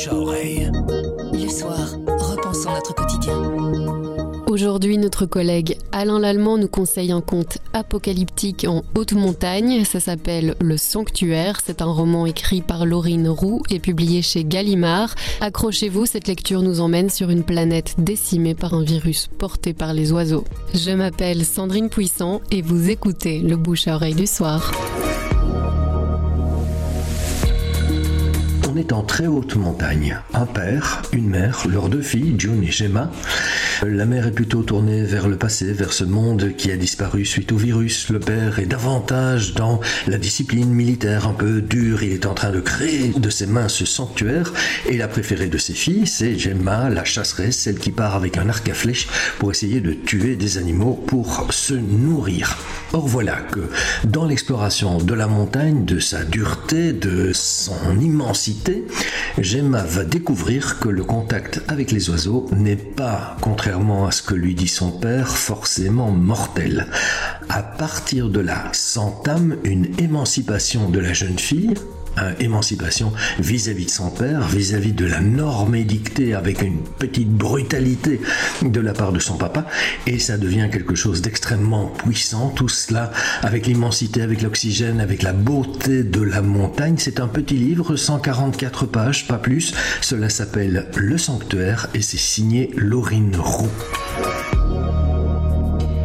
bouche à oreille. Le soir, repensons notre quotidien. Aujourd'hui, notre collègue Alain Lallemand nous conseille un conte apocalyptique en haute montagne. Ça s'appelle Le Sanctuaire. C'est un roman écrit par Laurine Roux et publié chez Gallimard. Accrochez-vous, cette lecture nous emmène sur une planète décimée par un virus porté par les oiseaux. Je m'appelle Sandrine Puissant et vous écoutez le bouche à oreille du soir. On est en très haute montagne. Un père, une mère, leurs deux filles, June et Gemma. La mère est plutôt tournée vers le passé, vers ce monde qui a disparu suite au virus. Le père est davantage dans la discipline militaire un peu dure. Il est en train de créer de ses mains ce sanctuaire. Et la préférée de ses filles, c'est Gemma, la chasseresse, celle qui part avec un arc à flèche pour essayer de tuer des animaux pour se nourrir. Or voilà que dans l'exploration de la montagne, de sa dureté, de son immensité, Gemma va découvrir que le contact avec les oiseaux n'est pas, contrairement à ce que lui dit son père, forcément mortel. À partir de là s'entame une émancipation de la jeune fille émancipation vis-à-vis de son père, vis-à-vis de la norme édictée avec une petite brutalité de la part de son papa, et ça devient quelque chose d'extrêmement puissant, tout cela avec l'immensité, avec l'oxygène, avec la beauté de la montagne. C'est un petit livre, 144 pages, pas plus. Cela s'appelle Le Sanctuaire et c'est signé Laurine Roux.